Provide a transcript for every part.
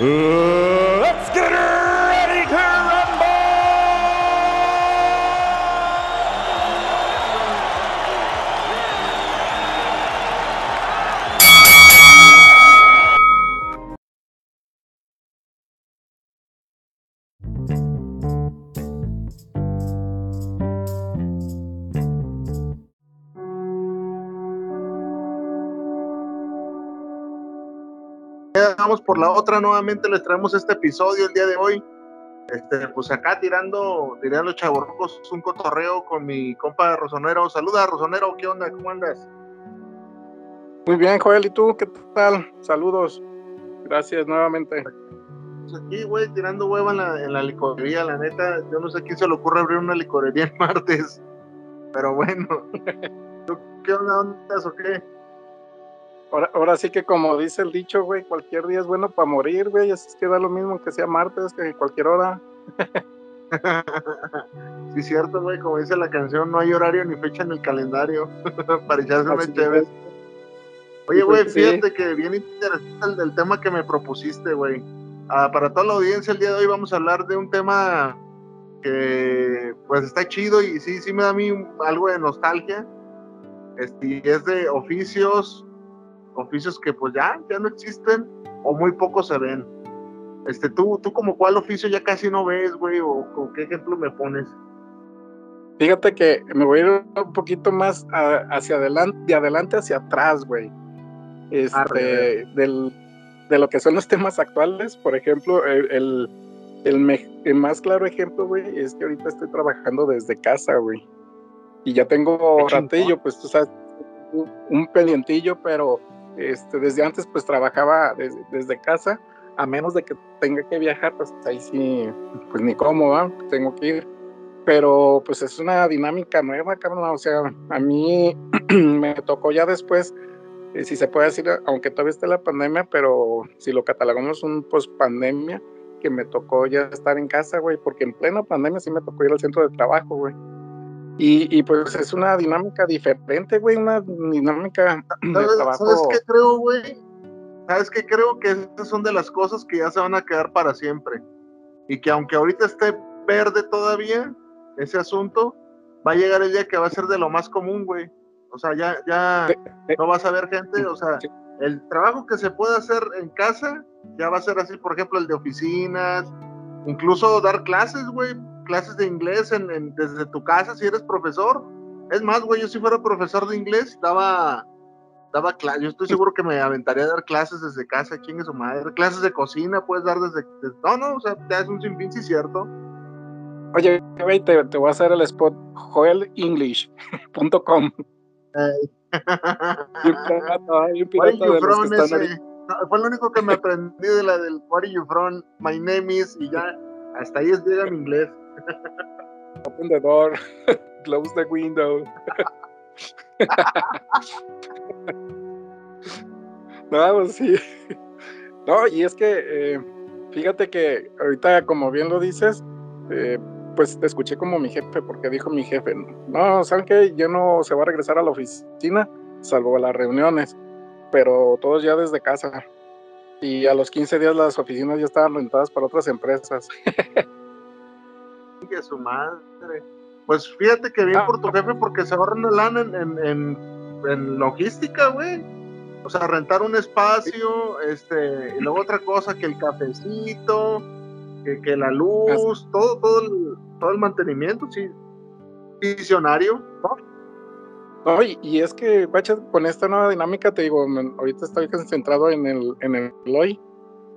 let's get ready to Vamos por la otra, nuevamente les traemos este episodio el día de hoy. Este, pues acá tirando, tirando chavorcos, un cotorreo con mi compa Rosonero. Saluda, Rosonero, ¿qué onda? ¿Cómo andas? Muy bien, Joel, ¿y tú qué tal? Saludos. Gracias nuevamente. Pues aquí, güey, tirando hueva en la, en la licorería, la neta, yo no sé a quién se le ocurre abrir una licorería el martes, pero bueno. ¿Tú ¿Qué onda, ondas o qué? Ahora, ahora sí que como dice el dicho, güey, cualquier día es bueno para morir, güey, así es que da lo mismo que sea martes que cualquier hora. sí, cierto, güey, como dice la canción, no hay horario ni fecha en el calendario para echarse una chévere. Oye, güey, Sí. fíjate que bien interesante el del tema que me propusiste, güey. Ah, para toda la audiencia, el día de hoy vamos a hablar de un tema que, pues, está chido y sí, sí me da a mí algo de nostalgia. Este, y es de oficios, oficios que, pues, ya, ya no existen o muy pocos se ven. Este, tú, tú como cuál oficio ya casi no ves, güey, o con qué ejemplo me pones. Fíjate que me voy a ir un poquito más a- hacia adelante, de adelante hacia atrás, güey. Este, del, de lo que son los temas actuales, por ejemplo, el, el, el me- el más claro ejemplo, güey, es que ahorita estoy trabajando desde casa, güey. Y ya tengo ratillo, pues tú sabes, un, un pendientillo, pero este, desde antes pues trabajaba des- desde casa, a menos de que tenga que viajar, pues ahí sí, pues ni cómo. Tengo que ir pero pues es una dinámica nueva, cabrón. O sea, a mí me tocó ya después, eh, si se puede decir, aunque todavía esté la pandemia, pero si lo catalogamos un post pandemia, que me tocó ya estar en casa, güey, porque en plena pandemia sí me tocó ir al centro de trabajo, güey. Y, y pues es una dinámica diferente, güey, una dinámica de ¿Sabes, trabajo. ¿sabes qué creo, güey? ¿Sabes qué creo? Que esas son de las cosas que ya se van a quedar para siempre. Y que aunque ahorita esté verde todavía, ese asunto, va a llegar el día que va a ser de lo más común, güey. O sea, ya, ya no vas a ver gente, o sea, el trabajo que se puede hacer en casa ya va a ser así, por ejemplo, el de oficinas, incluso dar clases, güey, clases de inglés en, en- desde tu casa si eres profesor. Es más, güey, yo si fuera profesor de inglés, daba, daba clases, yo estoy seguro que me aventaría a dar clases desde casa, ¿quién es su madre? Clases de cocina puedes dar desde, desde- no, no, o sea, te das un sinfín, sí, cierto. Oye, güey, te, te voy a hacer el spot joelenglish.com. No, fue lo único que me aprendí de la del What are you from? My name is y ya hasta ahí es llega mi inglés. Open the door, close the window. no, pues sí. No, y es que eh, fíjate que ahorita, como bien lo dices, eh, pues te escuché como mi jefe, porque dijo mi jefe, no, ¿saben qué? Ya no se va a regresar a la oficina, salvo a las reuniones, pero todos ya desde casa. Y a los 15 días las oficinas ya estaban rentadas para otras empresas. Que su madre. Pues fíjate que bien Ah. por tu jefe porque se ahorra una lana en, en, en, en logística, güey. O sea, rentar un espacio, este, y luego otra cosa que el cafecito, que, que la luz, todo, todo el, todo el mantenimiento, sí. Visionario. No, y, y es que, guacha, con esta nueva dinámica, te digo, ahorita estoy concentrado en el, en el hoy.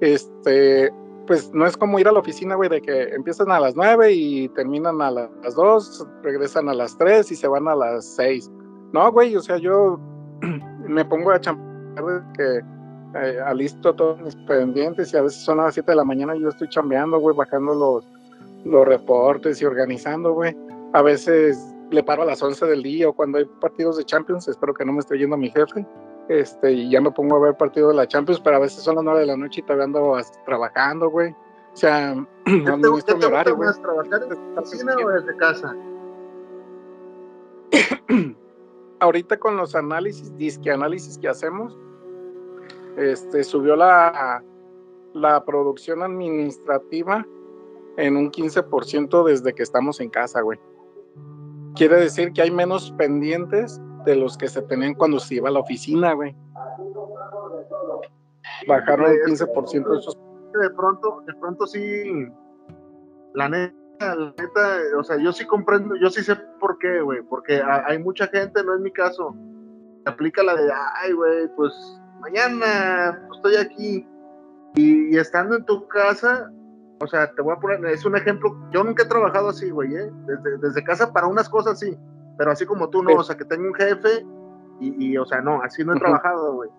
Este, pues no es como ir a la oficina, güey, de que empiezan a las 9 y terminan a la- las 2, regresan a las 3 y se van a las 6. No, güey, o sea, yo me pongo a chambear que eh, alisto todos mis pendientes y a veces son a las 7 de la mañana y yo estoy chambeando, güey, bajando los, los reportes y organizando, güey. A veces le paro a las 11 del día o cuando hay partidos de Champions, espero que no me esté yendo mi jefe, este, y ya me pongo a ver partido de la Champions, pero a veces son las 9 de la noche y todavía ando trabajando, güey. O sea, ¿Qué te, gusta más, trabajar en la oficina o desde casa? Ahorita con los análisis, disque análisis que hacemos, este, subió la, la producción administrativa en un 15% desde que estamos en casa, güey. Quiere decir que hay menos pendientes de los que se tenían cuando se iba a la oficina, güey. Bajaron el 15% de esos. De pronto, de pronto sí, la neta, la neta, o sea, yo sí comprendo, yo sí sé por qué, güey, porque hay mucha gente, no es mi caso, aplica la de, ay, güey, pues mañana estoy aquí y, estando en tu casa, o sea, te voy a poner, es un ejemplo, yo nunca he trabajado así, güey, ¿eh? desde, casa para unas cosas sí, pero así como tú no, o sea, que tengo un jefe y, o sea, no, así no he trabajado, güey.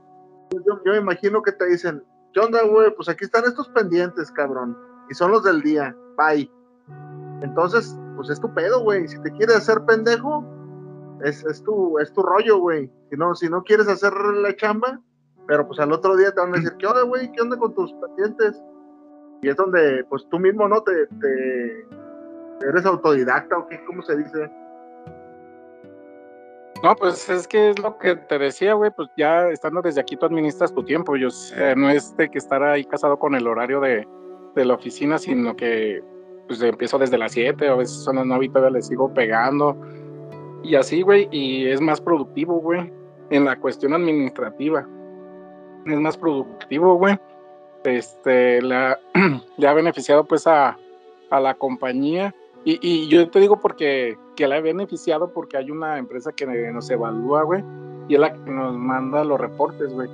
Yo, me imagino que te dicen, ¿qué onda, güey? Pues aquí están estos pendientes, cabrón, y son los del día, bye. Entonces, pues es tu pedo, güey, si te quieres hacer pendejo, es, es, tu, es tu rollo, güey. Si no, si no quieres hacer la chamba, pero pues al otro día te van a decir, ¿qué onda, güey? ¿Qué onda con tus pacientes? Y es donde, pues tú mismo, ¿no? Te, te eres autodidacta o qué, ¿cómo se dice? No, pues es que es lo que te decía, güey, pues ya estando desde aquí tú administras tu tiempo, yo no es de que estar ahí casado con el horario de, de la oficina, sino que pues empiezo desde las 7, a veces son las 9 y todavía le sigo pegando, y así, güey, y es más productivo, güey, en la cuestión administrativa es más productivo, güey. Este, la, le ha beneficiado pues a, a la compañía. Y, y, yo te digo porque que la ha beneficiado porque hay una empresa que nos evalúa, güey, y es la que nos manda los reportes, güey.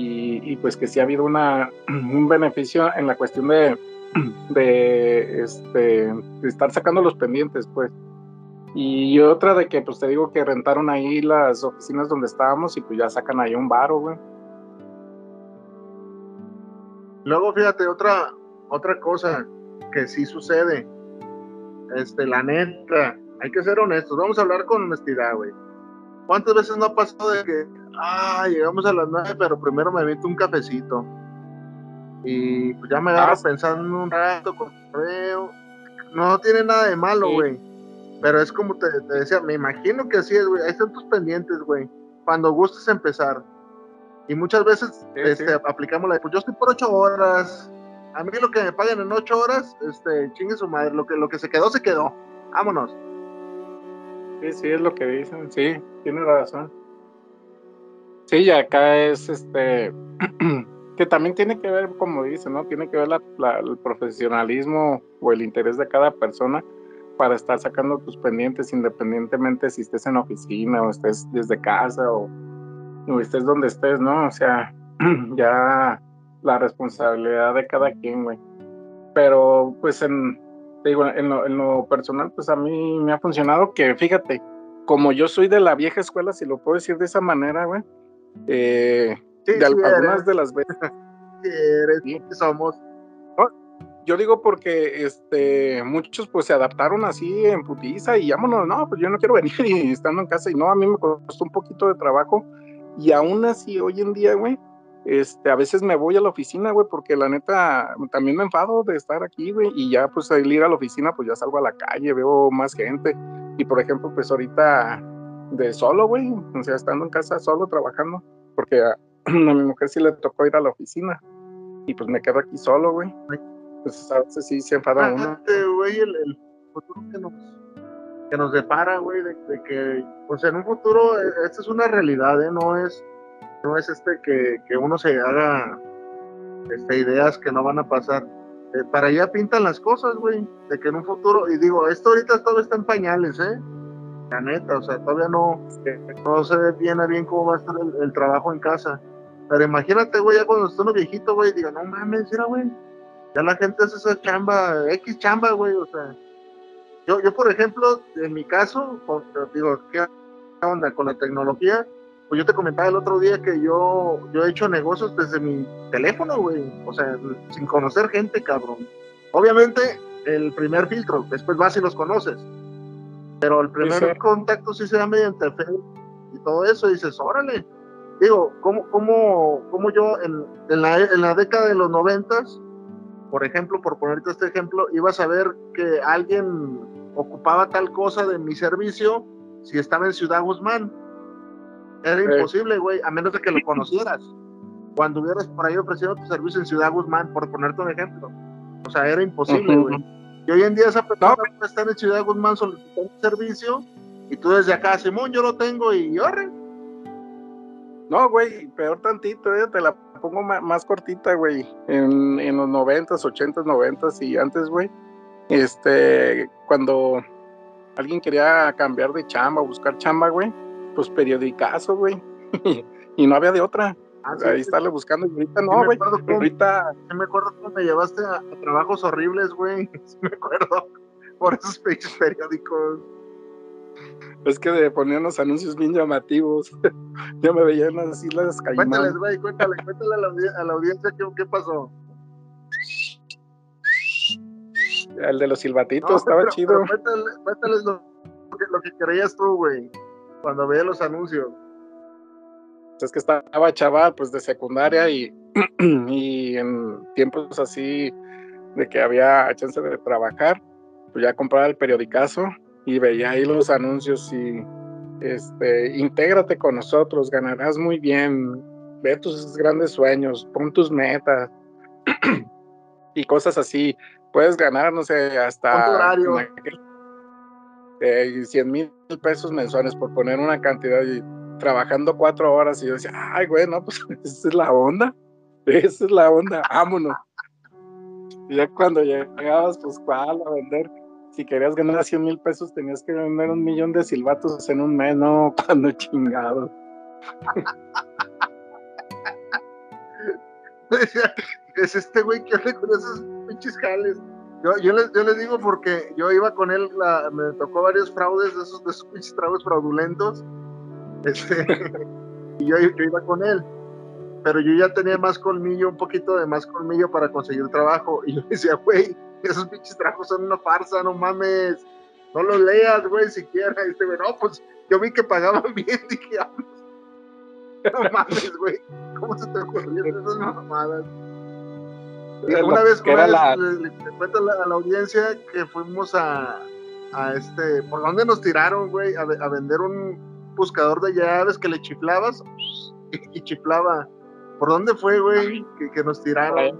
Y, pues que sí ha habido una, un beneficio en la cuestión de, de, este, estar sacando los pendientes, pues. Y otra de que, pues te digo que rentaron ahí las oficinas donde estábamos y pues ya sacan ahí un baro, güey. Luego, fíjate, otra, otra cosa que sí sucede. Este, la neta, hay que ser honestos. Vamos a hablar con honestidad, güey. ¿Cuántas veces no ha pasado de que, ah, llegamos a las nueve, pero primero me meto un cafecito? Y pues ya me agarro ah, pensando un rato con correo. No tiene nada de malo, güey. Pero es como te, decía, me imagino que así es, güey. Ahí están tus pendientes, güey. Cuando gustes empezar. Y muchas veces este, aplicamos la de, pues yo estoy por ocho horas. A mí lo que me paguen en ocho horas, este, chingue su madre. Lo que, lo que se quedó, se quedó. Vámonos. Sí, sí, es lo que dicen. Sí, tiene razón. Sí, y acá es este. que también tiene que ver, como dice, ¿no? Tiene que ver el profesionalismo o el interés de cada persona para estar sacando tus pendientes independientemente si estés en oficina o estés desde casa o o estés donde estés, ¿no? O sea, ya la responsabilidad de cada quien, güey. Pero pues en, digo, en lo, personal, pues a mí me ha funcionado que, fíjate, como yo soy de la vieja escuela, si lo puedo decir de esa manera, güey, eh, de algunas de las veces. Sí, somos. yo digo porque este muchos pues se adaptaron así en putiza y vámonos, no, pues yo no quiero venir y estando en casa y no, a mí me costó un poquito de trabajo y aún así, hoy en día, güey, este, a veces me voy a la oficina, güey, porque la neta también me enfado de estar aquí, güey, y ya pues al ir a la oficina, pues ya salgo a la calle, veo más gente. Y por ejemplo, pues ahorita de solo, güey, o sea, estando en casa solo trabajando, porque a, mi mujer sí le tocó ir a la oficina. Y pues me quedo aquí solo, güey. Pues a veces sí se enfada uno. güey, el, el futuro que nos que nos depara, güey, de, que, pues en un futuro, e, esta es una realidad, ¿eh? No es, no es este que, que uno se haga este, ideas que no van a pasar. Eh, para allá pintan las cosas, güey, de que en un futuro, y digo, esto ahorita todo está en pañales, ¿eh? La neta, o sea, todavía no, no se ve bien cómo va a estar el, trabajo en casa. Pero imagínate, güey, ya cuando esté uno viejito, güey, diga, no mames, mira, güey, ya la gente hace esa chamba, X chamba, güey, o sea, yo, yo, por ejemplo, en mi caso, digo, ¿qué onda con la tecnología? Pues yo te comentaba el otro día que yo, yo he hecho negocios desde mi teléfono, güey. O sea, sin conocer gente, cabrón. Obviamente, el primer filtro, después vas y los conoces. Pero el primer contacto sí se da mediante Facebook y todo eso, y dices, órale. Digo, ¿cómo, cómo, cómo yo en, en, la, en la década de los noventas, por ejemplo, por ponerte este ejemplo, iba a saber que alguien ocupaba tal cosa de mi servicio si estaba en Ciudad Guzmán? Era imposible, güey, a menos de que lo conocieras. Cuando hubieras por ahí ofreciendo tu servicio en Ciudad Guzmán, por ponerte un ejemplo. O sea, era imposible, güey. Y hoy en día esa persona no. está en Ciudad Guzmán solicitando servicio y tú desde acá, Simón, yo lo tengo y ¡orre! No, güey, peor tantito, eh, te la pongo más, cortita, güey. En, en, los noventas, ochentas, noventas y antes, güey. Este, cuando alguien quería cambiar de chamba, buscar chamba, güey, pues periodicazo, güey. y no había de otra. Ah, Ahí estarle buscando y ahorita no, güey. Sí ahorita. me acuerdo cómo me llevaste a, trabajos horribles, güey. Sí me acuerdo. Por esos periódicos. Es que de poner unos anuncios bien llamativos. ya me veían así las caídas. Cuéntales, güey, cuéntale, cuéntale a la, a la audiencia qué, qué, pasó. El de los silbatitos estaba chido. cuéntales, lo, lo, que creías tú, güey, cuando veías los anuncios. Es que estaba chaval, pues de secundaria y, y en tiempos así de que había chance de trabajar, pues ya compraba el periodicazo y veía ahí los anuncios y este, intégrate con nosotros, ganarás muy bien, ve tus grandes sueños, pon tus metas y cosas así. Puedes ganar, no sé, hasta eh, 100 mil pesos mensuales por poner una cantidad y trabajando cuatro horas y yo decía, ay, güey, no, pues esa es la onda, esa es la onda, vámonos. Y ya cuando llegabas, pues, ¿cuál a vender? Si querías ganar 100 mil pesos, tenías que vender un millón de silbatos en un mes, no, cuando chingado. es este güey que hace con esos pinches jales. Yo, yo, les, yo les digo porque yo iba con él, me tocó varios fraudes de esos, de pinches fraudulentos. Este, y yo, iba con él. Pero yo ya tenía más colmillo, un poquito de más colmillo para conseguir trabajo. Y yo decía, güey, esos pinches trabajos son una farsa, no mames. No los leas, güey, siquiera. Y este, güey, no, pues yo vi que pagaban bien. Dije, ah, no mames, güey. ¿Cómo se te ocurrieron esas mamadas? Una vez, que la... le, cuento a la, audiencia que fuimos a, a este, ¿por dónde nos tiraron, güey? A, a, vender un buscador de llaves que le chiflabas y, chiflaba. ¿Por dónde fue, güey? Que, que, nos tiraron.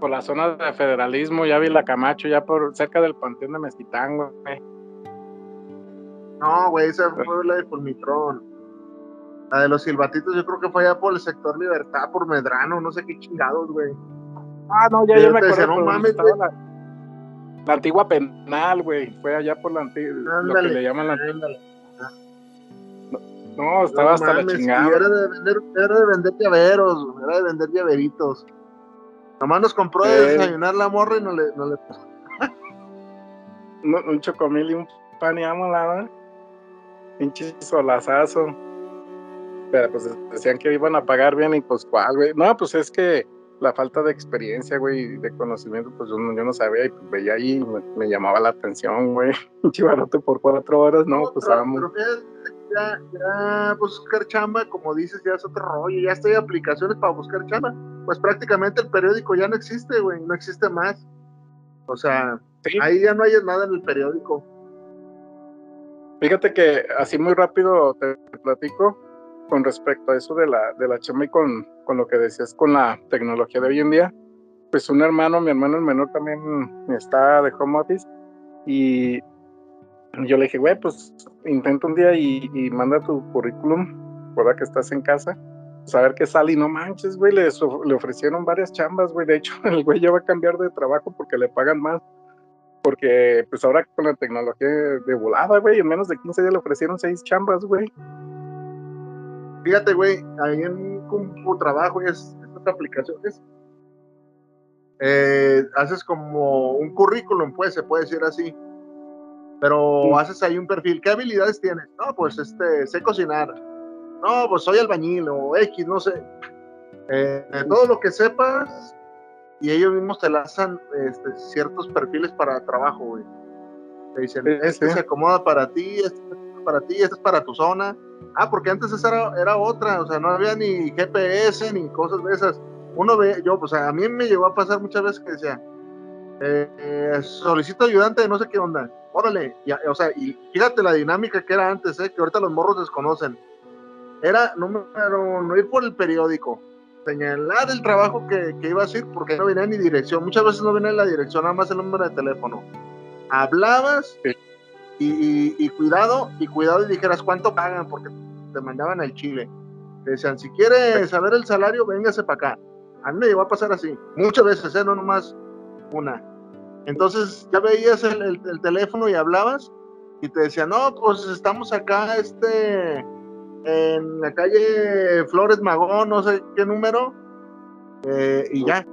Por la zona de federalismo, ya vi la Camacho, ya por cerca del Panteón de Mezquitán, güey. No, güey, esa fue la de Fulmitrón. La de los silbatitos, yo creo que fue allá por el sector Libertad, por Medrano, no sé qué chingados, güey. Ah, no, ya, ya me acuerdo. No mames, la, la, antigua penal, güey. Fue allá por la antigua, lo que le llaman la no, no, estaba no, hasta mames, la chingada. Era de, vender, era de vender llaveros, era de vender llaveritos. Nomás nos compró de desayunar la morra y no le, no le no, un chocomil y un pan y amo la pinche solazazo. Pero pues decían que iban a pagar bien y pues cuál, güey. No, pues es que la falta de experiencia, güey, de conocimiento, pues yo no, yo no sabía y pues veía ahí y me, llamaba la atención, güey. Chivarote por cuatro horas, no, pues vamos. ya, ya buscar chamba, como dices, ya es otro rollo, ya hay aplicaciones para buscar chamba. Pues prácticamente el periódico ya no existe, güey, no existe más. O sea, ahí ya no hay nada en el periódico. Fíjate que así muy rápido te platico, con respecto a eso de la, de la chamba y con, con lo que decías con la tecnología de hoy en día, pues un hermano, mi hermano el menor también está de home office y yo le dije, güey, pues intenta un día y, manda tu currículum, ¿verdad? Que estás en casa, saber qué sale y no manches, güey, le, le ofrecieron varias chambas, güey, de hecho el güey ya va a cambiar de trabajo porque le pagan más, porque pues ahora con la tecnología de volada, güey, en menos de 15 días le ofrecieron seis chambas, güey. Fíjate, güey, ahí en un trabajo es estas aplicaciones. Eh, haces como un currículum, pues, se puede decir así. Pero haces ahí un perfil. ¿Qué habilidades tienes? No, pues este, sé cocinar. no, pues soy albañil o X, no sé. Eh, todo lo que sepas y ellos mismos te lanzan este, ciertos perfiles para trabajo, güey. Te dicen, este se acomoda para ti, este es para ti, este es para tu zona. Ah, porque antes esa era, otra, o sea, no había ni GPS ni cosas de esas. Uno ve, yo, pues a mí me llegó a pasar muchas veces que decía, eh, solicito ayudante de no sé qué onda, órale, o sea, y fíjate la dinámica que era antes, eh, que ahorita los morros desconocen. Era número, no ir por el periódico, señalar el trabajo que, que iba a hacer porque no venía ni dirección. Muchas veces no venía la dirección, nada más el número de teléfono. Hablabas y, cuidado, y cuidado y dijeras cuánto pagan porque te mandaban al Chile. Te decían, si quieres saber el salario, véngase para acá. A mí me llegó a pasar así, muchas veces, ¿eh? no nomás una. Entonces ya veías el, el teléfono y hablabas y te decían, no, pues estamos acá, este, en la calle Flores Magón, no sé qué número, eh, y ya,